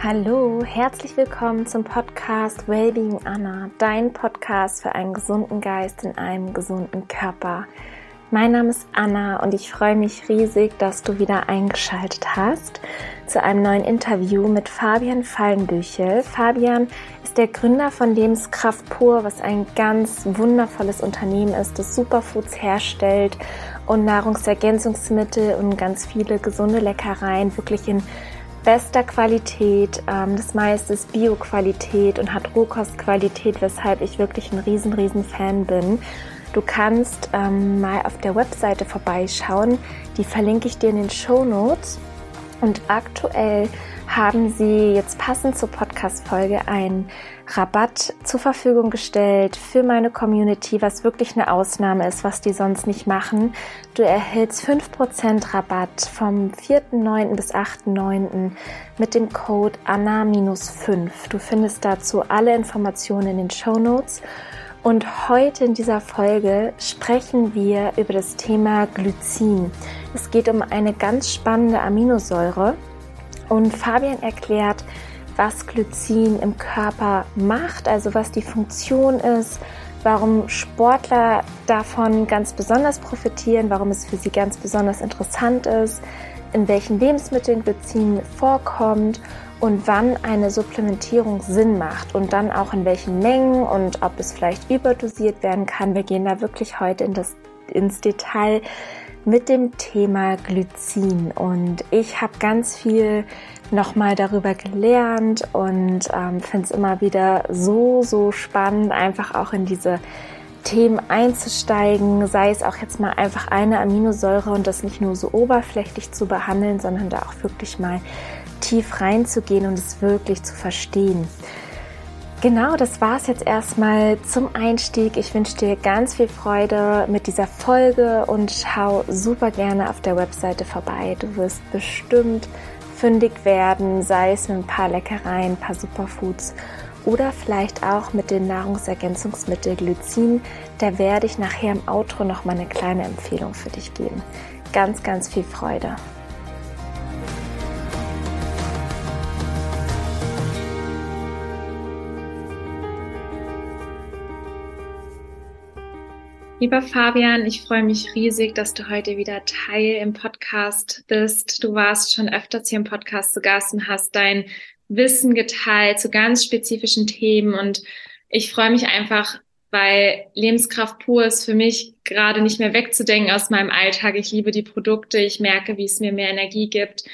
Hallo, herzlich willkommen zum Podcast Wellbeing Anna, dein Podcast für einen gesunden Geist in einem gesunden Körper. Mein Name ist Anna und ich freue mich riesig, dass du wieder eingeschaltet hast zu einem neuen Interview mit Fabian Fallenbüchel. Fabian ist der Gründer von Lebenskraft Pur, was ein ganz wundervolles Unternehmen ist, das Superfoods herstellt und Nahrungsergänzungsmittel und ganz viele gesunde Leckereien wirklich in bester Qualität. Ähm, das meiste ist Bio-Qualität und hat Rohkostqualität, weshalb ich wirklich ein riesen, riesen Fan bin. Du kannst ähm, mal auf der Webseite vorbeischauen. Die verlinke ich dir in den Show Notes. Und aktuell haben sie jetzt passend zur Podcast-Folge einen Rabatt zur Verfügung gestellt für meine Community, was wirklich eine Ausnahme ist, was die sonst nicht machen. Du erhältst 5% Rabatt vom 4.9. bis 8.9. mit dem Code ANNA-5. Du findest dazu alle Informationen in den Show Notes. Und heute in dieser Folge sprechen wir über das Thema Glycin. Es geht um eine ganz spannende Aminosäure und Fabian erklärt, was Glycin im Körper macht, also was die Funktion ist, warum Sportler davon ganz besonders profitieren, warum es für sie ganz besonders interessant ist, in welchen Lebensmitteln Glycin vorkommt und wann eine Supplementierung Sinn macht und dann auch in welchen Mengen und ob es vielleicht überdosiert werden kann. Wir gehen da wirklich heute in das, ins Detail mit dem Thema Glycin und ich habe ganz viel nochmal darüber gelernt und ähm, finde es immer wieder so, so spannend, einfach auch in diese Themen einzusteigen, sei es auch jetzt mal einfach eine Aminosäure und das nicht nur so oberflächlich zu behandeln, sondern da auch wirklich mal tief reinzugehen und es wirklich zu verstehen. Genau, das war es jetzt erstmal zum Einstieg. Ich wünsche dir ganz viel Freude mit dieser Folge und schau super gerne auf der Webseite vorbei. Du wirst bestimmt fündig werden, sei es mit ein paar Leckereien, ein paar Superfoods oder vielleicht auch mit dem Nahrungsergänzungsmittel Glycin. Da werde ich nachher im Outro noch mal eine kleine Empfehlung für dich geben. Ganz, ganz viel Freude. Lieber Fabian, ich freue mich riesig, dass du heute wieder Teil im Podcast bist. Du warst schon öfters hier im Podcast zu Gast und hast dein Wissen geteilt zu ganz spezifischen Themen. Und ich freue mich einfach, weil Lebenskraft pur ist für mich gerade nicht mehr wegzudenken aus meinem Alltag. Ich liebe die Produkte. Ich merke, wie es mir mehr Energie gibt,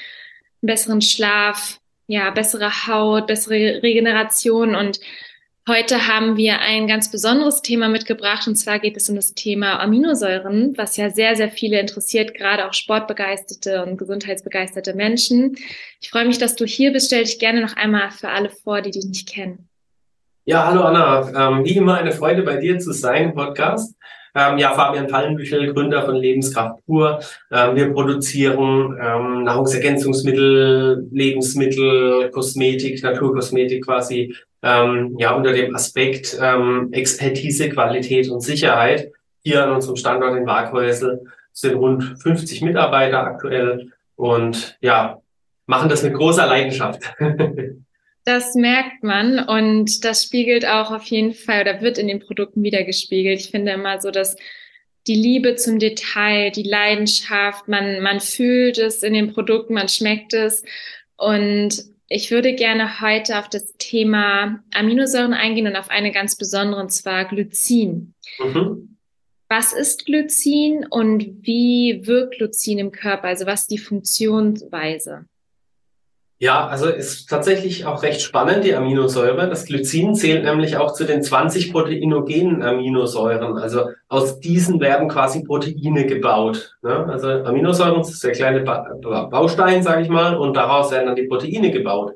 besseren Schlaf, ja, bessere Haut, bessere Regeneration und Heute haben wir ein ganz besonderes Thema mitgebracht und zwar geht es um das Thema Aminosäuren, was ja sehr, sehr viele interessiert, gerade auch sportbegeisterte und gesundheitsbegeisterte Menschen. Ich freue mich, dass du hier bist. Stell dich gerne noch einmal für alle vor, die dich nicht kennen. Ja, hallo Anna. Ähm, wie immer eine Freude bei dir zu sein Podcast. Ähm, ja, Fabian Pallenbüchel, Gründer von Lebenskraft pur. Ähm, wir produzieren ähm, Nahrungsergänzungsmittel, Lebensmittel, Kosmetik, Naturkosmetik quasi ähm, ja unter dem Aspekt ähm, Expertise, Qualität und Sicherheit. Hier an unserem Standort in Waghäusel sind rund 50 Mitarbeiter aktuell und ja, machen das mit großer Leidenschaft. Das merkt man und das spiegelt auch auf jeden Fall oder wird in den Produkten wiedergespiegelt. Ich finde immer so, dass die Liebe zum Detail, die Leidenschaft, man, man fühlt es in den Produkten, man schmeckt es und ich würde gerne heute auf das Thema Aminosäuren eingehen und auf eine ganz besondere, und zwar Glycin. Mhm. Was ist Glycin und wie wirkt Glycin im Körper? Also was ist die Funktionsweise? Ja, also ist tatsächlich auch recht spannend, die Aminosäure. Das Glycin zählt nämlich auch zu den 20 proteinogenen Aminosäuren. Also aus diesen werden quasi Proteine gebaut. Ne? Also Aminosäuren ist der kleine Baustein, sage ich mal, und daraus werden dann die Proteine gebaut.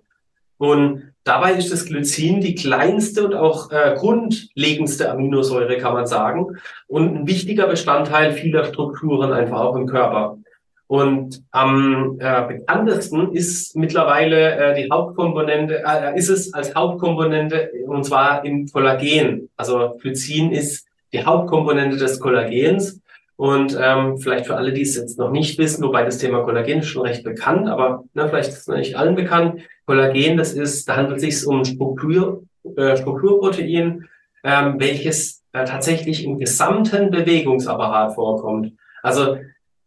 Und dabei ist das Glycin die kleinste und auch äh, grundlegendste Aminosäure, kann man sagen, und ein wichtiger Bestandteil vieler Strukturen einfach auch im Körper. Und am äh, bekanntesten ist mittlerweile äh, die Hauptkomponente, äh, ist es als Hauptkomponente und zwar im Kollagen. Also Glycin ist die Hauptkomponente des Kollagens Und ähm, vielleicht für alle, die es jetzt noch nicht wissen, wobei das Thema Kollagen ist schon recht bekannt, aber ne, vielleicht ist es noch nicht allen bekannt. Kollagen, das ist, da handelt es sich um Struktur, äh, Strukturprotein, ähm, welches äh, tatsächlich im gesamten Bewegungsapparat vorkommt. Also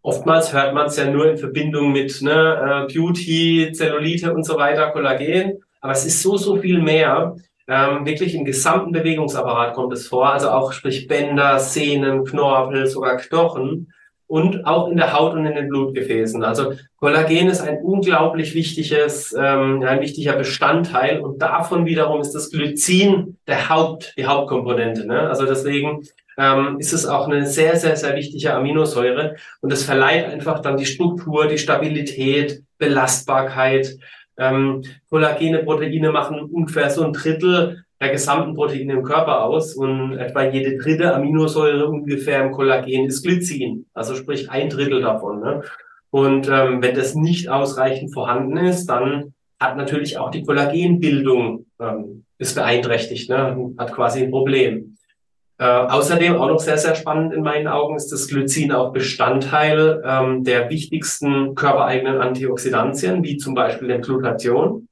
oftmals hört man es ja nur in Verbindung mit ne, äh, Beauty, Zellulite und so weiter, Kollagen. Aber es ist so, so viel mehr. Ähm, wirklich im gesamten Bewegungsapparat kommt es vor, also auch sprich Bänder, Sehnen, Knorpel, sogar Knochen und auch in der Haut und in den Blutgefäßen. Also Kollagen ist ein unglaublich wichtiges, ähm, ein wichtiger Bestandteil und davon wiederum ist das Glycin der Haupt, die Hauptkomponente. Ne? Also deswegen ähm, ist es auch eine sehr, sehr, sehr wichtige Aminosäure und es verleiht einfach dann die Struktur, die Stabilität, Belastbarkeit. Ähm, Kollagene Proteine machen ungefähr so ein Drittel der gesamten Proteine im Körper aus und etwa jede dritte Aminosäure ungefähr im Kollagen ist Glycin, also sprich ein Drittel davon. Ne? Und ähm, wenn das nicht ausreichend vorhanden ist, dann hat natürlich auch die Kollagenbildung ähm, ist beeinträchtigt, ne? hat quasi ein Problem. Äh, außerdem auch noch sehr, sehr spannend in meinen Augen ist das Glycin auch Bestandteil ähm, der wichtigsten körpereigenen Antioxidantien, wie zum Beispiel der Glutathion.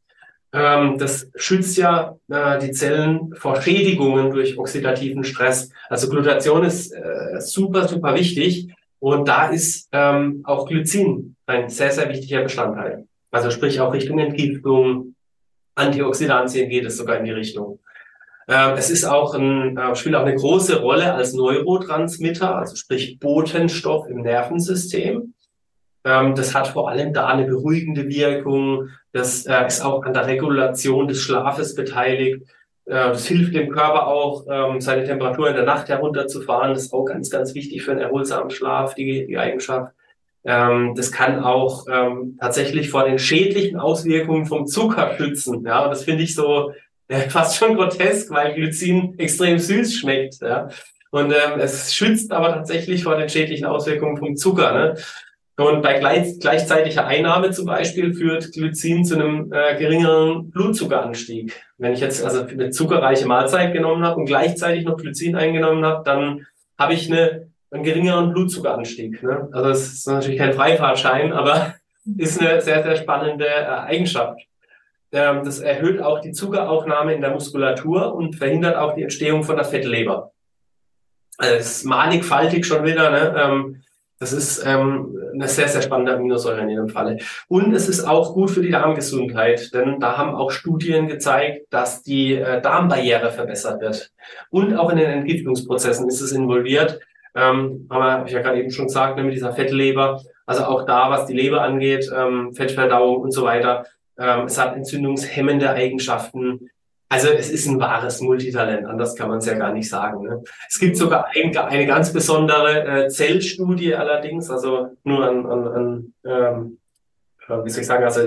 Ähm, das schützt ja äh, die Zellen vor Schädigungen durch oxidativen Stress. Also Glutation ist äh, super, super wichtig. Und da ist ähm, auch Glycin ein sehr, sehr wichtiger Bestandteil. Also sprich auch Richtung Entgiftung, Antioxidantien geht es sogar in die Richtung. Ähm, es ist auch ein, äh, spielt auch eine große Rolle als Neurotransmitter, also sprich Botenstoff im Nervensystem. Ähm, das hat vor allem da eine beruhigende Wirkung. Das äh, ist auch an der Regulation des Schlafes beteiligt. Äh, das hilft dem Körper auch, ähm, seine Temperatur in der Nacht herunterzufahren. Das ist auch ganz, ganz wichtig für einen erholsamen Schlaf, die, die Eigenschaft. das kann auch tatsächlich vor den schädlichen Auswirkungen vom Zucker schützen. Ja, das finde ich so äh, fast schon grotesk, weil Glycin extrem süß schmeckt. Ja. Und ähm, es schützt aber tatsächlich vor den schädlichen Auswirkungen vom Zucker. Ne? Und bei gleich, gleichzeitiger Einnahme zum Beispiel führt Glycin zu einem äh, geringeren Blutzuckeranstieg. Wenn ich jetzt also eine zuckerreiche Mahlzeit genommen habe und gleichzeitig noch Glycin eingenommen habe, dann habe ich eine, einen geringeren Blutzuckeranstieg. Ne? Also das ist natürlich kein Freifahrtschein, aber ist eine sehr, sehr spannende äh, Eigenschaft. Ähm, das erhöht auch die Zuckeraufnahme in der Muskulatur und verhindert auch die Entstehung von der Fettleber. Also es ist mannigfaltig schon wieder. Ne? Ähm, das ist ähm, eine sehr, sehr spannende Aminosäure in jedem Falle. Und es ist auch gut für die Darmgesundheit, denn da haben auch Studien gezeigt, dass die äh, Darmbarriere verbessert wird. Und auch in den Entgiftungsprozessen ist es involviert. Ähm, aber ich ja gerade eben schon gesagt, ne, mit dieser Fettleber. Also auch da, was die Leber angeht, ähm, Fettverdauung und so weiter, ähm, es hat entzündungshemmende Eigenschaften. Also es ist ein wahres Multitalent, anders kann man es ja gar nicht sagen. Ne? Es gibt sogar ein, eine ganz besondere äh, Zellstudie allerdings, also nur an, an, an ähm, äh, wie soll ich sagen, also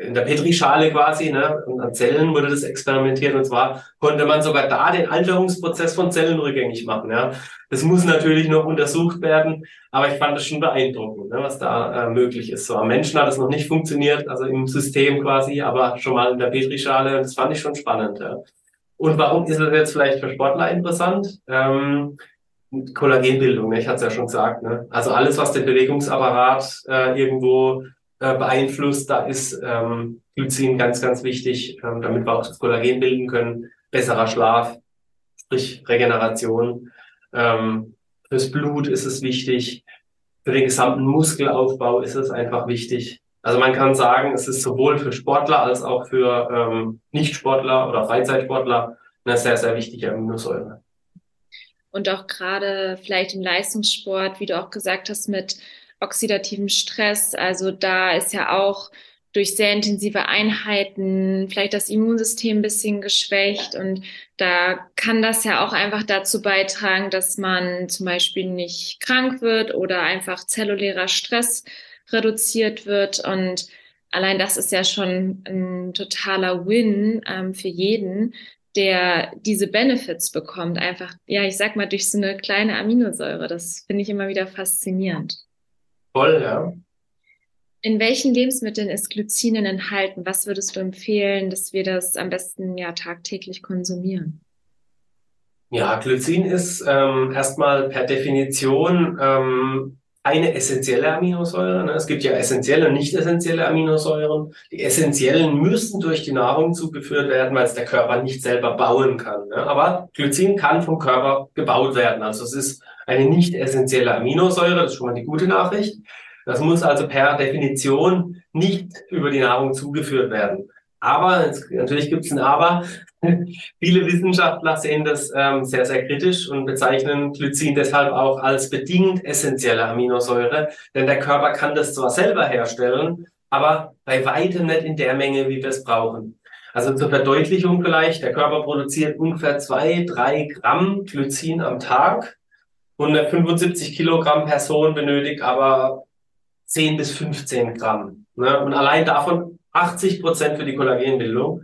in der Petrischale quasi, ne, an Zellen wurde das experimentiert und zwar konnte man sogar da den Alterungsprozess von Zellen rückgängig machen. Ja. Das muss natürlich noch untersucht werden, aber ich fand das schon beeindruckend, ne, was da äh, möglich ist. So am Menschen hat es noch nicht funktioniert, also im System quasi, aber schon mal in der Petrischale, das fand ich schon spannend. Ja. Und warum ist das jetzt vielleicht für Sportler interessant? Ähm, Kollagenbildung, ne? ich hatte es ja schon gesagt. Ne? Also alles, was den Bewegungsapparat äh, irgendwo äh, beeinflusst. Da ist ähm, Glycin ganz, ganz wichtig, ähm, damit wir auch das Kollagen bilden können. Besserer Schlaf, sprich Regeneration. Ähm, fürs Blut ist es wichtig. Für den gesamten Muskelaufbau ist es einfach wichtig. Also man kann sagen, es ist sowohl für Sportler als auch für ähm, Nichtsportler oder Freizeitsportler eine sehr, sehr wichtige Aminosäure. Und auch gerade vielleicht im Leistungssport, wie du auch gesagt hast, mit oxidativen Stress. Also da ist ja auch durch sehr intensive Einheiten vielleicht das Immunsystem ein bisschen geschwächt und da kann das ja auch einfach dazu beitragen, dass man zum Beispiel nicht krank wird oder einfach zellulärer Stress reduziert wird und allein das ist ja schon ein totaler Win ähm, für jeden, der diese Benefits bekommt. Einfach, ja, ich sag mal, durch so eine kleine Aminosäure. Das finde ich immer wieder faszinierend. Voll, ja. In welchen Lebensmitteln ist Glycinen enthalten? Was würdest du empfehlen, dass wir das am besten ja tagtäglich konsumieren? Ja, Glycin ist ähm, erstmal per Definition ähm, eine essentielle Aminosäure. Ne? Es gibt ja essentielle und nicht essentielle Aminosäuren. Die essentiellen müssen durch die Nahrung zugeführt werden, weil es der Körper nicht selber bauen kann. Ne? Aber Glycin kann vom Körper gebaut werden. Also es ist eine nicht essentielle Aminosäure. Das ist schon mal die gute Nachricht. Das muss also per Definition nicht über die Nahrung zugeführt werden. Aber, natürlich gibt es ein Aber, viele Wissenschaftler sehen das ähm, sehr, sehr kritisch und bezeichnen Glycin deshalb auch als bedingt essentielle Aminosäure, denn der Körper kann das zwar selber herstellen, aber bei weitem nicht in der Menge, wie wir es brauchen. Also zur Verdeutlichung vielleicht, der Körper produziert ungefähr zwei, drei Gramm Glycin am Tag. 175 Kilogramm Person benötigt aber 10 bis 15 Gramm. Ne? Und allein davon 80 Prozent für die Kollagenbildung.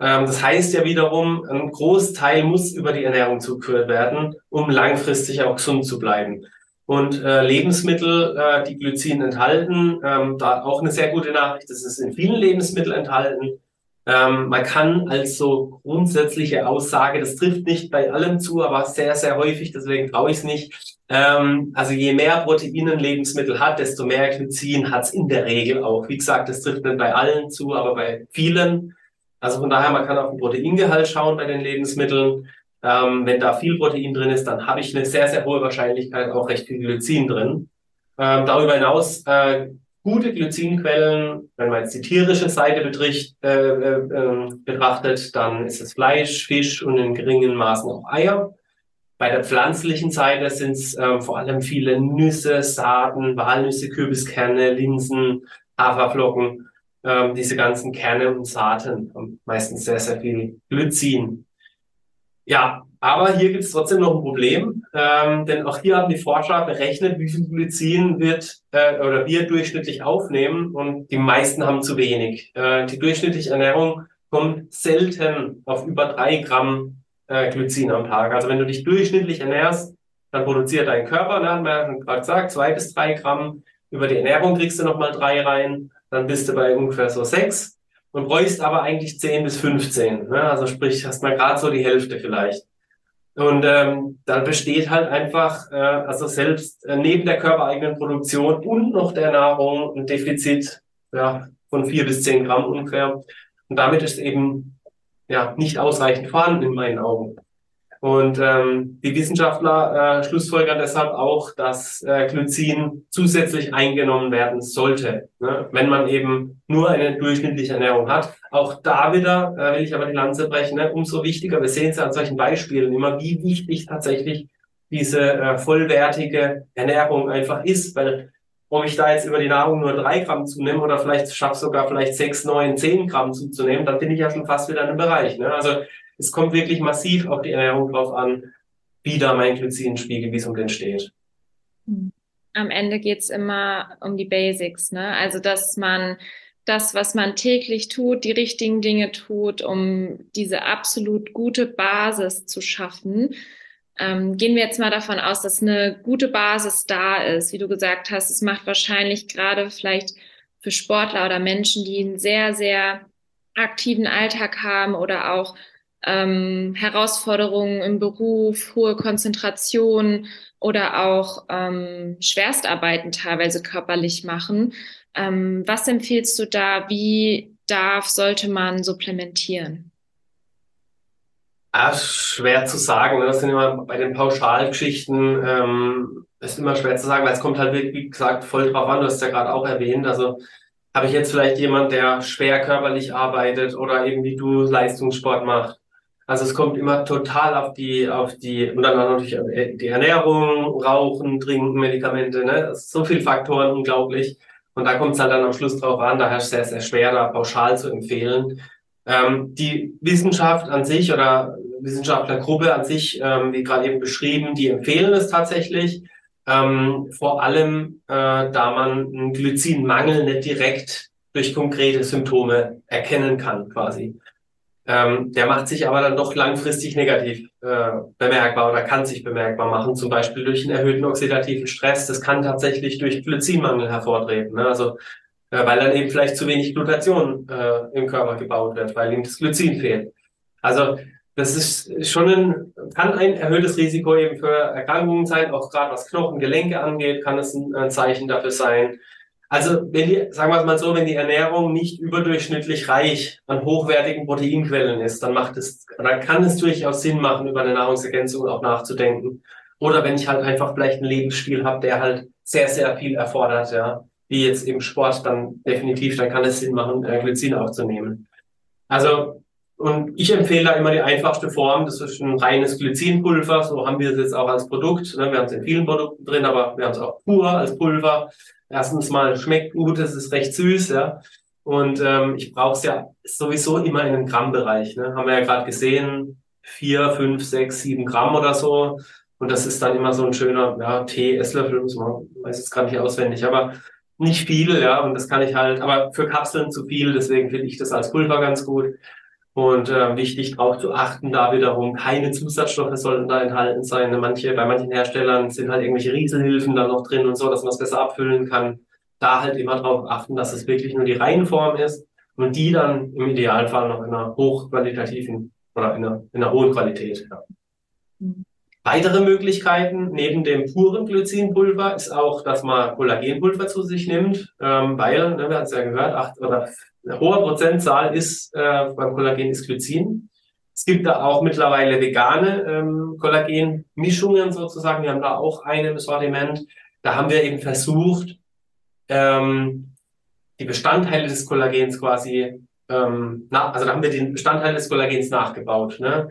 Ähm, das heißt ja wiederum, ein Großteil muss über die Ernährung zugeführt werden, um langfristig auch gesund zu bleiben. Und äh, Lebensmittel, äh, die Glycin enthalten, ähm, da auch eine sehr gute Nachricht, das ist in vielen Lebensmitteln enthalten. Ähm, man kann als so grundsätzliche Aussage, das trifft nicht bei allem zu, aber sehr, sehr häufig, deswegen traue ich es nicht. Ähm, also je mehr Protein ein Lebensmittel hat, desto mehr Glycin hat es in der Regel auch. Wie gesagt, das trifft nicht bei allen zu, aber bei vielen. Also von daher, man kann auf den Proteingehalt schauen bei den Lebensmitteln. Ähm, wenn da viel Protein drin ist, dann habe ich eine sehr, sehr hohe Wahrscheinlichkeit auch recht viel Glycin drin. Ähm, darüber hinaus äh, gute Glycinquellen, wenn man jetzt die tierische Seite betricht, äh, äh, ähm, betrachtet, dann ist es Fleisch, Fisch und in geringen Maßen auch Eier. Bei der pflanzlichen Seite sind es äh, vor allem viele Nüsse, Saaten, Walnüsse, Kürbiskerne, Linsen, Haferflocken. Ähm, diese ganzen Kerne und Saaten haben meistens sehr, sehr viel Glycin. Ja, aber hier gibt es trotzdem noch ein Problem, ähm, denn auch hier haben die Forscher berechnet, wie viel Glycin wird äh, oder wir durchschnittlich aufnehmen und die meisten haben zu wenig. Äh, die durchschnittliche Ernährung kommt selten auf über drei Gramm äh, Glycin am Tag. Also wenn du dich durchschnittlich ernährst, dann produziert dein Körper, ne, haben wir ja gerade gesagt, zwei bis drei Gramm. Über die Ernährung kriegst du nochmal drei rein, dann bist du bei ungefähr so sechs und bräuchst aber eigentlich zehn bis 15. Ne? Also sprich, hast mal gerade so die Hälfte vielleicht. Und ähm, dann besteht halt einfach, äh, also selbst äh, neben der körpereigenen Produktion und noch der Nahrung ein Defizit ja, von vier bis zehn Gramm ungefähr. Und damit ist eben ja nicht ausreichend vorhanden in meinen Augen. Und ähm, die Wissenschaftler äh, schlussfolgern deshalb auch, dass äh, Glycin zusätzlich eingenommen werden sollte, ne? wenn man eben nur eine durchschnittliche Ernährung hat. Auch da wieder äh, will ich aber die Lanze brechen, ne? umso wichtiger, wir sehen es ja an solchen Beispielen immer, wie wichtig tatsächlich diese äh, vollwertige Ernährung einfach ist, weil ob ich da jetzt über die Nahrung nur drei Gramm zunehme oder vielleicht schaffe sogar vielleicht sechs, neun, zehn Gramm zuzunehmen, dann bin ich ja schon fast wieder in einem Bereich. Ne? Also es kommt wirklich massiv auf die Ernährung drauf an, wie da mein Glycinspiegel, wie es um den steht. Am Ende geht's immer um die Basics, ne? Also dass man das, was man täglich tut, die richtigen Dinge tut, um diese absolut gute Basis zu schaffen. Ähm, gehen wir jetzt mal davon aus, dass eine gute Basis da ist. Wie du gesagt hast, es macht wahrscheinlich gerade vielleicht für Sportler oder Menschen, die einen sehr, sehr aktiven Alltag haben oder auch ähm, Herausforderungen im Beruf, hohe Konzentration oder auch ähm, Schwerstarbeiten teilweise körperlich machen. Ähm, was empfiehlst du da? Wie darf, sollte man supplementieren? Ah, schwer zu sagen. Ne? Das sind immer bei den Pauschalgeschichten, ähm, ist immer schwer zu sagen, weil es kommt halt, wie gesagt, voll drauf an. Du hast ja gerade auch erwähnt. Also habe ich jetzt vielleicht jemand, der schwer körperlich arbeitet oder irgendwie du Leistungssport macht also es kommt immer total auf die, auf die, und dann natürlich die Ernährung, Rauchen, Trinken, Medikamente, ne? so viele Faktoren, unglaublich. Und da kommt es halt dann am Schluss drauf an, daher ist sehr, sehr schwer, da pauschal zu empfehlen. Ähm, die Wissenschaft an sich oder Wissenschaftlergruppe an sich, ähm, wie gerade eben beschrieben, die empfehlen es tatsächlich. Ähm, vor allem, äh, da man einen Glycinmangel nicht direkt durch konkrete Symptome erkennen kann, quasi. Ähm, der macht sich aber dann doch langfristig negativ äh, bemerkbar oder kann sich bemerkbar machen, zum Beispiel durch einen erhöhten oxidativen Stress. Das kann tatsächlich durch Glycinmangel hervortreten. Ne? Also äh, weil dann eben vielleicht zu wenig Glutation äh, im Körper gebaut wird, weil ihm das Glycin fehlt. Also das ist schon ein, kann ein erhöhtes Risiko eben für Erkrankungen sein, auch gerade was Knochen, Gelenke angeht, kann es ein, ein Zeichen dafür sein. Also wenn die, sagen wir es mal so, wenn die Ernährung nicht überdurchschnittlich reich an hochwertigen Proteinquellen ist, dann macht es, dann kann es durchaus Sinn machen, über eine Nahrungsergänzung auch nachzudenken. Oder wenn ich halt einfach vielleicht einen Lebensstil habe, der halt sehr, sehr viel erfordert, ja, wie jetzt eben Sport, dann definitiv, dann kann es Sinn machen, äh, Glycin aufzunehmen. Also und ich empfehle da immer die einfachste Form. Das ist ein reines Glycinpulver. So haben wir es jetzt auch als Produkt. Ne? Wir haben es in vielen Produkten drin, aber wir haben es auch pur als Pulver. Erstens mal schmeckt gut, es ist recht süß, ja. Und ähm, ich brauche es ja sowieso immer in einem Grammbereich. Ne? Haben wir ja gerade gesehen, vier, fünf, sechs, sieben Gramm oder so. Und das ist dann immer so ein schöner ja, Tee, Esslöffel, man weiß jetzt gar nicht auswendig, aber nicht viel, ja. Und das kann ich halt, aber für Kapseln zu viel, deswegen finde ich das als Pulver ganz gut. Und äh, wichtig darauf zu achten, da wiederum keine Zusatzstoffe sollten da enthalten sein. Manche, bei manchen Herstellern sind halt irgendwelche Rieselhilfen da noch drin und so, dass man es besser abfüllen kann. Da halt immer darauf achten, dass es wirklich nur die Reihenform ist und die dann im Idealfall noch in einer hochqualitativen oder in einer, in einer hohen Qualität. Ja. Mhm. Weitere Möglichkeiten neben dem puren Glycinpulver ist auch, dass man Kollagenpulver zu sich nimmt, ähm, weil, ne, wir haben es ja gehört, acht oder eine hohe Prozentzahl ist äh, beim Kollagen ist Glycin. Es gibt da auch mittlerweile vegane ähm, Kollagenmischungen sozusagen. Wir haben da auch eine im Sortiment. Da haben wir eben versucht, ähm, die Bestandteile des Kollagens quasi, ähm, na, also da haben wir den Bestandteil des Kollagens nachgebaut. Ne?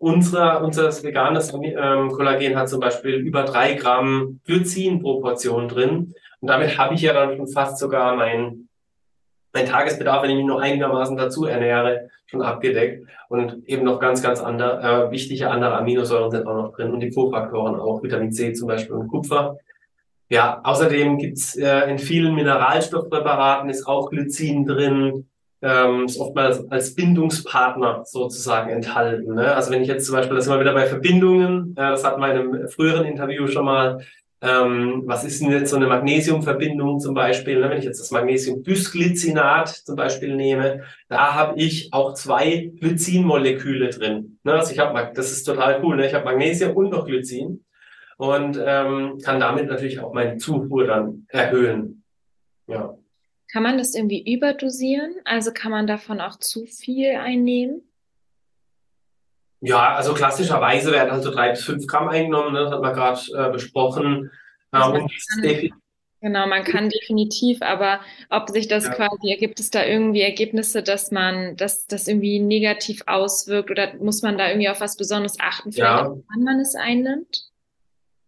Unser, unser veganes ähm, Kollagen hat zum Beispiel über drei Gramm Glycin pro Portion drin. Und damit habe ich ja dann schon fast sogar mein mein Tagesbedarf, wenn ich mich noch einigermaßen dazu ernähre, schon abgedeckt. Und eben noch ganz, ganz andere, äh, wichtige andere Aminosäuren sind auch noch drin und die Kofaktoren auch, Vitamin C zum Beispiel und Kupfer. Ja, außerdem gibt's äh, in vielen Mineralstoffpräparaten ist auch Glycin drin, ähm, ist oftmals als Bindungspartner sozusagen enthalten. Ne? Also wenn ich jetzt zum Beispiel, das sind wir wieder bei Verbindungen, äh, das hatten wir in einem früheren Interview schon mal, ähm, was ist denn jetzt so eine Magnesiumverbindung zum Beispiel? Ne? Wenn ich jetzt das Magnesiumbisglycinat zum Beispiel nehme, da habe ich auch zwei Glycinmoleküle drin. Ne? Also ich habe, das ist total cool. Ne? Ich habe Magnesium und noch Glycin und ähm, kann damit natürlich auch meine Zufuhr dann erhöhen. Ja. Kann man das irgendwie überdosieren? Also kann man davon auch zu viel einnehmen? Ja, also klassischerweise werden also drei bis fünf Gramm eingenommen, ne? das hat man gerade äh, besprochen. Also man kann, genau, man kann definitiv, aber ob sich das ja. quasi, gibt es da irgendwie Ergebnisse, dass man, dass das irgendwie negativ auswirkt oder muss man da irgendwie auf was Besonderes achten, ja. wann man es einnimmt?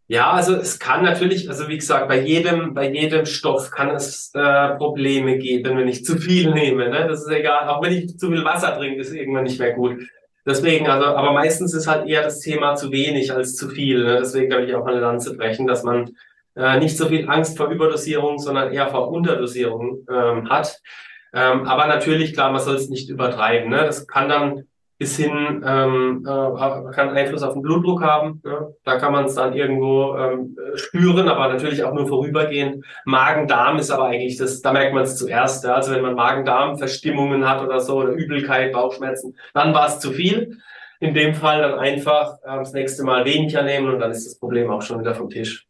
Ja, also es kann natürlich, also wie gesagt, bei jedem, bei jedem Stoff kann es äh, Probleme geben, wenn ich zu viel nehme. Ne? Das ist egal, auch wenn ich zu viel Wasser trinke, ist irgendwann nicht mehr gut. Deswegen, also, aber meistens ist halt eher das Thema zu wenig als zu viel. Ne? Deswegen kann ich auch eine Lanze brechen, dass man äh, nicht so viel Angst vor Überdosierung, sondern eher vor Unterdosierung ähm, hat. Ähm, aber natürlich, klar, man soll es nicht übertreiben. Ne? Das kann dann bis hin ähm, äh, kann Einfluss auf den Blutdruck haben. Ne? Da kann man es dann irgendwo ähm, spüren, aber natürlich auch nur vorübergehend. Magen-Darm ist aber eigentlich das, da merkt man es zuerst. Ja? Also wenn man Magen-Darm-Verstimmungen hat oder so, oder Übelkeit, Bauchschmerzen, dann war es zu viel. In dem Fall dann einfach äh, das nächste Mal weniger nehmen und dann ist das Problem auch schon wieder vom Tisch.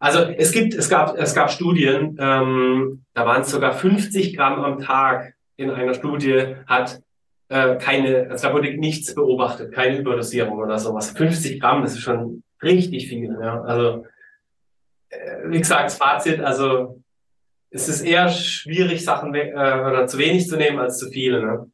Also es gibt, es gab, es gab Studien, ähm, da waren es sogar 50 Gramm am Tag in einer Studie hat äh, keine, also da wurde nichts beobachtet, keine Überdosierung oder sowas. 50 Gramm, das ist schon richtig viel. Ja. Also äh, wie gesagt, das Fazit, also es ist eher schwierig, Sachen weg, äh, oder zu wenig zu nehmen als zu viele. Ne?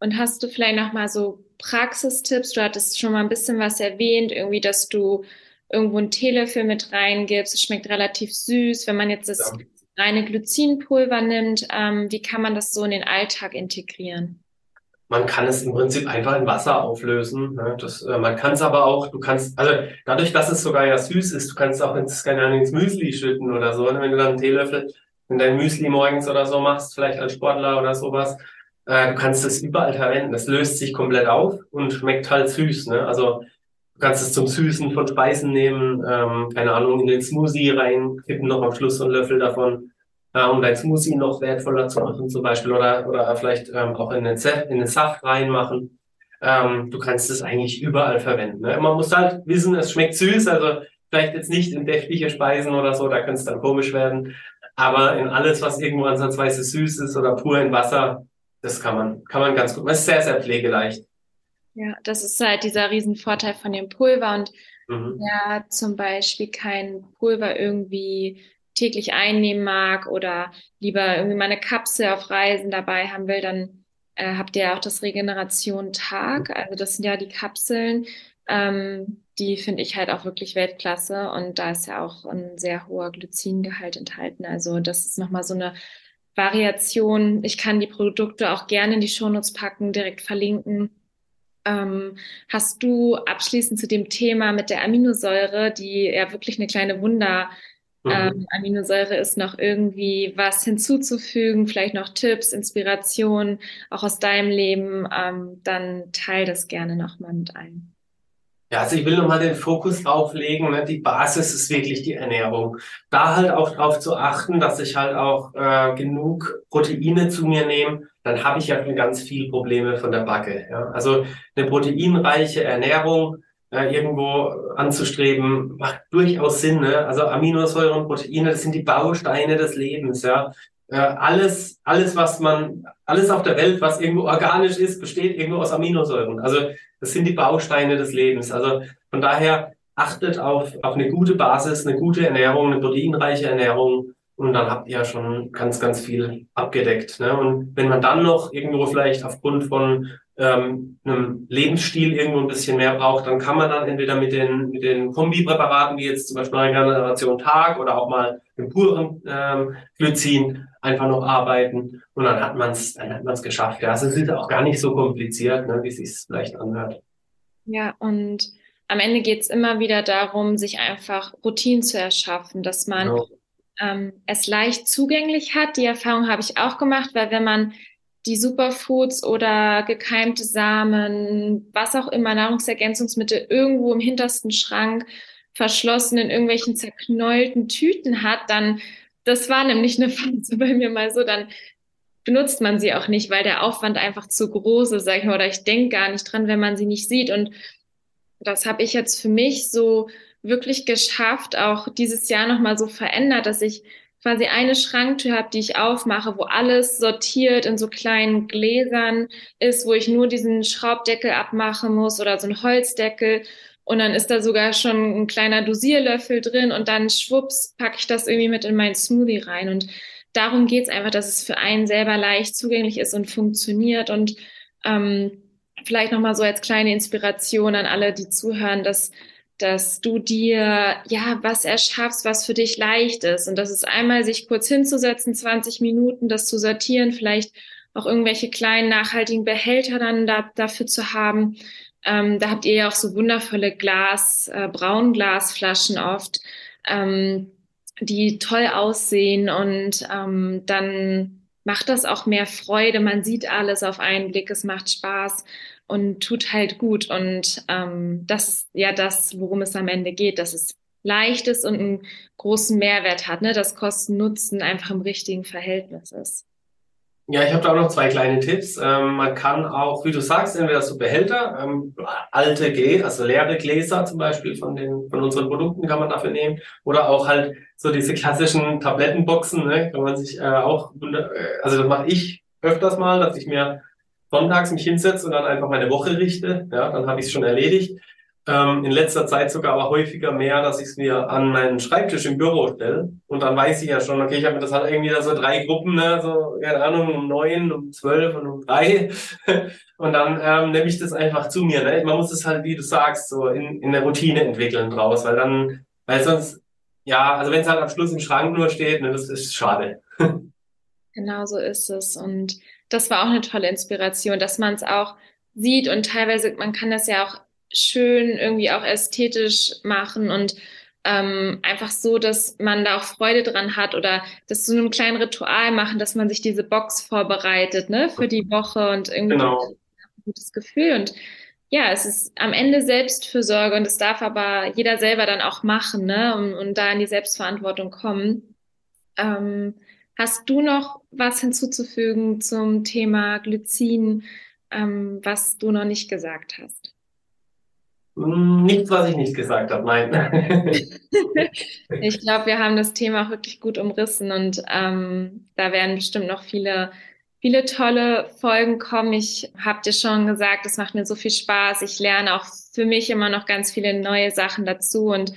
Und hast du vielleicht noch mal so Praxistipps? Du hattest schon mal ein bisschen was erwähnt, irgendwie, dass du irgendwo einen Teelöffel mit reingibst. Es schmeckt relativ süß. Wenn man jetzt das ja reine Glycinpulver nimmt, ähm, wie kann man das so in den Alltag integrieren? Man kann es im Prinzip einfach in Wasser auflösen. Ne? Das, äh, man kann es aber auch, du kannst, also dadurch, dass es sogar ja süß ist, du kannst auch ins, keine Ahnung, ins Müsli schütten oder so. Ne? Wenn du dann einen Teelöffel in dein Müsli morgens oder so machst, vielleicht als Sportler oder sowas, äh, du kannst es überall verwenden. Das löst sich komplett auf und schmeckt halt süß. Ne? Also du kannst es zum Süßen von Speisen nehmen, ähm, keine Ahnung, in den Smoothie reinkippen, noch am Schluss so einen Löffel davon äh, um dein Smoothie noch wertvoller zu machen zum Beispiel oder, oder vielleicht ähm, auch in den, in den Saft reinmachen. ähm, du kannst es eigentlich überall verwenden. Ne? Man muss halt wissen, es schmeckt süß, also vielleicht jetzt nicht in deftige Speisen oder so, da könnte es dann komisch werden. Aber in alles, was irgendwo ansatzweise süß ist oder pur in Wasser, das kann man, kann man ganz gut. Das ist sehr, sehr pflegeleicht. Ja, das ist halt dieser Riesenvorteil von dem Pulver und mhm. ja, zum Beispiel kein Pulver irgendwie täglich einnehmen mag oder lieber irgendwie mal eine Kapsel auf Reisen dabei haben will, dann äh, habt ihr ja auch das Regeneration Tag. Also das sind ja die Kapseln. Ähm, die finde ich halt auch wirklich Weltklasse und da ist ja auch ein sehr hoher Glycingehalt enthalten. Also das ist nochmal so eine Variation. Ich kann die Produkte auch gerne in die Shownotes packen, direkt verlinken. Ähm, hast du abschließend zu dem Thema mit der Aminosäure, die ja wirklich eine kleine Wunder mhm. ähm, Aminosäure ist, noch irgendwie was hinzuzufügen, vielleicht noch Tipps, Inspiration, auch aus deinem Leben, ähm, dann teil das gerne nochmal mit ein. Ja, also ich will nochmal den Fokus drauflegen. Ne? Die Basis ist wirklich die Ernährung. Da halt auch drauf zu achten, dass ich halt auch äh, genug Proteine zu mir nehme, dann habe ich ja schon ganz viel Probleme von der Backe. Ja? Also eine proteinreiche Ernährung äh, irgendwo anzustreben, macht durchaus Sinn. Ne? Also Aminosäuren, Proteine, das sind die Bausteine des Lebens. Ja? Äh, alles, alles, was man, alles auf der Welt, was irgendwo organisch ist, besteht irgendwo aus Aminosäuren. Also das sind die Bausteine des Lebens. Also von daher achtet auf, auf eine gute Basis, eine gute Ernährung, eine proteinreiche Ernährung und dann habt ihr ja schon ganz, ganz viel abgedeckt. Ne? Und wenn man dann noch irgendwo vielleicht aufgrund von ähm, einem Lebensstil irgendwo ein bisschen mehr braucht, dann kann man dann entweder mit den, mit den Kombipräparaten, wie jetzt zum Beispiel Regeneration Tag oder auch mal im puren ähm, Glycin einfach noch arbeiten und dann hat man es dann hat man es geschafft. Ja, also es ist auch gar nicht so kompliziert, ne, wie es sich vielleicht anhört. Ja, und am Ende geht es immer wieder darum, sich einfach Routinen zu erschaffen, dass man genau. Ähm, es leicht zugänglich hat. Die Erfahrung habe ich auch gemacht, weil wenn man die Superfoods oder gekeimte Samen, was auch immer, Nahrungsergänzungsmittel irgendwo im hintersten Schrank verschlossen in irgendwelchen zerknäulten Tüten hat, dann, das war nämlich eine Phase bei mir mal so, dann benutzt man sie auch nicht, weil der Aufwand einfach zu groß ist, sag ich mal, oder ich denke gar nicht dran, wenn man sie nicht sieht. Und das habe ich jetzt für mich so wirklich geschafft, auch dieses Jahr nochmal so verändert, dass ich quasi eine Schranktür habe, die ich aufmache, wo alles sortiert in so kleinen Gläsern ist, wo ich nur diesen Schraubdeckel abmachen muss oder so ein Holzdeckel. Und dann ist da sogar schon ein kleiner Dosierlöffel drin und dann schwupps packe ich das irgendwie mit in meinen Smoothie rein. Und darum geht's einfach, dass es für einen selber leicht zugänglich ist und funktioniert. Und ähm, vielleicht nochmal so als kleine Inspiration an alle, die zuhören, dass dass du dir ja was erschaffst, was für dich leicht ist. Und das ist einmal sich kurz hinzusetzen, 20 Minuten, das zu sortieren, vielleicht auch irgendwelche kleinen nachhaltigen Behälter dann da, dafür zu haben. Ähm, da habt ihr ja auch so wundervolle Glas, äh, Braunglasflaschen oft, ähm, die toll aussehen und ähm, dann macht das auch mehr Freude. Man sieht alles auf einen Blick, es macht Spaß und tut halt gut. Und ähm, das ist ja das, worum es am Ende geht, dass es leicht ist und einen großen Mehrwert hat, ne? dass Kosten-Nutzen einfach im richtigen Verhältnis ist. Ja, ich habe da auch noch zwei kleine Tipps. Ähm, man kann auch, wie du sagst, entweder so Behälter, ähm, alte Gläser, also leere Gläser zum Beispiel von den von unseren Produkten kann man dafür nehmen, oder auch halt so diese klassischen Tablettenboxen, ne, kann man sich äh, auch, äh, also das mache ich öfters mal, dass ich mir sonntags mich hinsetze und dann einfach meine Woche richte. Ja, dann habe ich es schon erledigt. Ähm, in letzter Zeit sogar aber häufiger mehr, dass ich es mir an meinen Schreibtisch im Büro stelle. Und dann weiß ich ja schon, okay, ich habe mir das halt irgendwie da so drei Gruppen, ne, so, keine Ahnung, um neun, um zwölf und um drei. und dann ähm, nehme ich das einfach zu mir. Ne? Man muss es halt, wie du sagst, so in, in der Routine entwickeln draus, weil dann, weil sonst, ja, also wenn es halt am Schluss im Schrank nur steht, ne, das ist schade. genau so ist es. Und das war auch eine tolle Inspiration, dass man es auch sieht und teilweise, man kann das ja auch schön irgendwie auch ästhetisch machen und ähm, einfach so, dass man da auch Freude dran hat oder das zu einem kleinen Ritual machen, dass man sich diese Box vorbereitet, ne, für die Woche und irgendwie genau. ein gutes Gefühl und ja, es ist am Ende Selbstfürsorge und es darf aber jeder selber dann auch machen, ne, und, und da in die Selbstverantwortung kommen. Ähm, Hast du noch was hinzuzufügen zum Thema Glycin? ähm, was du noch nicht gesagt hast? Hm, nichts, was ich nicht gesagt habe, nein. ich glaube, wir haben das Thema auch wirklich gut umrissen und ähm, da werden bestimmt noch viele, viele tolle Folgen kommen. Ich habe dir schon gesagt, es macht mir so viel Spaß. Ich lerne auch für mich immer noch ganz viele neue Sachen dazu und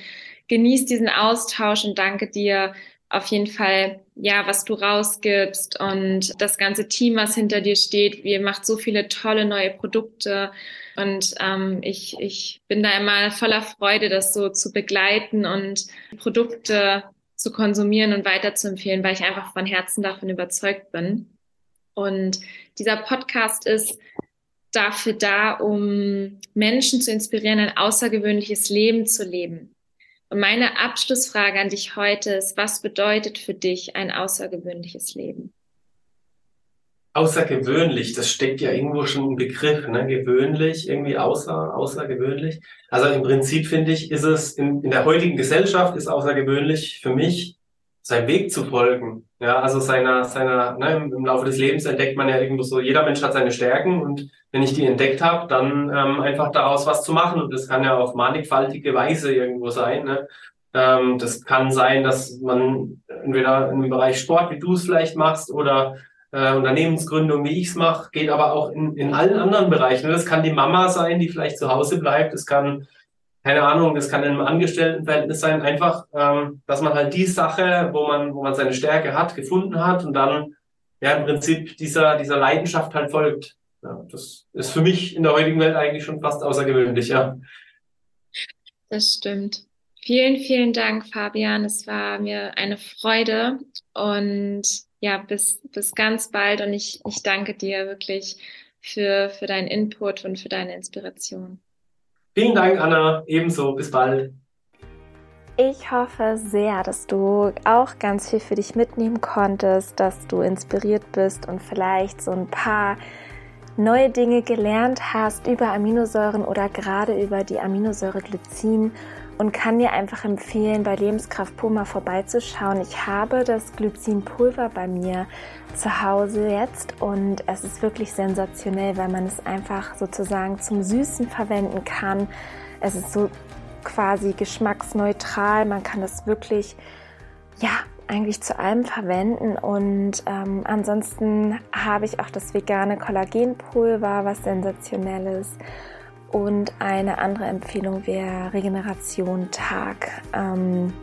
genieße diesen Austausch und danke dir auf jeden Fall, ja, was du rausgibst und das ganze Team, was hinter dir steht. Ihr macht so viele tolle neue Produkte und ähm, ich, ich bin da immer voller Freude, das so zu begleiten und Produkte zu konsumieren und weiterzuempfehlen, weil ich einfach von Herzen davon überzeugt bin. Und dieser Podcast ist dafür da, um Menschen zu inspirieren, ein außergewöhnliches Leben zu leben. Und meine Abschlussfrage an dich heute ist, was bedeutet für dich ein außergewöhnliches Leben? Außergewöhnlich, das steckt ja irgendwo schon im Begriff, ne? Gewöhnlich, irgendwie außer, außergewöhnlich. Also im Prinzip finde ich, ist es in, in der heutigen Gesellschaft ist außergewöhnlich für mich, seinen Weg zu folgen. Ja, also seiner, seiner, ne, im Laufe des Lebens entdeckt man ja irgendwo so, jeder Mensch hat seine Stärken und wenn ich die entdeckt habe, dann ähm, einfach daraus was zu machen. Und das kann ja auf mannigfaltige Weise irgendwo sein. Ne? Ähm, das kann sein, dass man entweder im Bereich Sport, wie du es vielleicht machst, oder äh, Unternehmensgründung, wie ich es mache, geht aber auch in, in allen anderen Bereichen. Das kann die Mama sein, die vielleicht zu Hause bleibt. Es kann, keine Ahnung, das kann in einem Angestelltenverhältnis sein. Einfach, ähm, dass man halt die Sache, wo man, wo man seine Stärke hat, gefunden hat und dann ja im Prinzip dieser, dieser Leidenschaft halt folgt. Ja, das ist für mich in der heutigen Welt eigentlich schon fast außergewöhnlich, ja. Das stimmt. Vielen, vielen Dank, Fabian. Es war mir eine Freude und ja, bis, bis ganz bald und ich, ich danke dir wirklich für, für deinen Input und für deine Inspiration. Vielen Dank, Anna. Ebenso. Bis bald. Ich hoffe sehr, dass du auch ganz viel für dich mitnehmen konntest, dass du inspiriert bist und vielleicht so ein paar neue Dinge gelernt hast über Aminosäuren oder gerade über die Aminosäure Glycin und kann dir einfach empfehlen, bei Lebenskraft pur mal vorbeizuschauen. Ich habe das Glycinpulver bei mir zu Hause jetzt und es ist wirklich sensationell, weil man es einfach sozusagen zum Süßen verwenden kann. Es ist so quasi geschmacksneutral. Man kann das wirklich, ja, eigentlich zu allem verwenden und ähm, ansonsten habe ich auch das vegane Kollagenpulver, was sensationell ist und eine andere Empfehlung wäre Regeneration Tag. Ähm,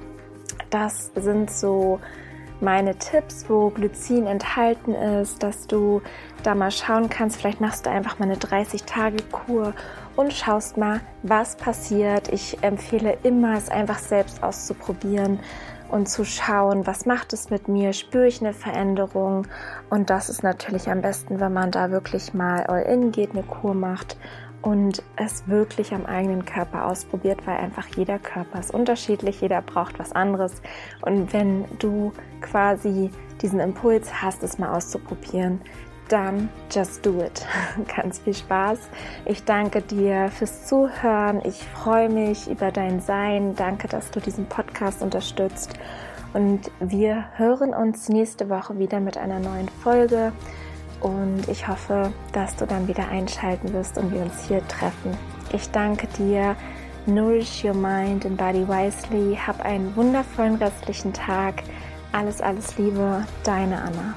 das sind so meine Tipps, wo Glycin enthalten ist, dass du da mal schauen kannst. Vielleicht machst du einfach mal eine 30-Tage-Kur und schaust mal, was passiert. Ich empfehle immer, es einfach selbst auszuprobieren und zu schauen, was macht es mit mir, spüre ich eine Veränderung. Und das ist natürlich am besten, wenn man da wirklich mal all in geht, eine Kur macht und es wirklich am eigenen Körper ausprobiert, weil einfach jeder Körper ist unterschiedlich, jeder braucht was anderes. Und wenn du quasi diesen Impuls hast, es mal auszuprobieren, dann just do it. Ganz viel Spaß. Ich danke dir fürs Zuhören. Ich freue mich über dein Sein. Danke, dass du diesen Podcast unterstützt. Und wir hören uns nächste Woche wieder mit einer neuen Folge. Und ich hoffe, dass du dann wieder einschalten wirst und wir uns hier treffen. Ich danke dir. Nourish your mind and body wisely. Hab einen wundervollen restlichen Tag. Alles, alles Liebe, deine Anna.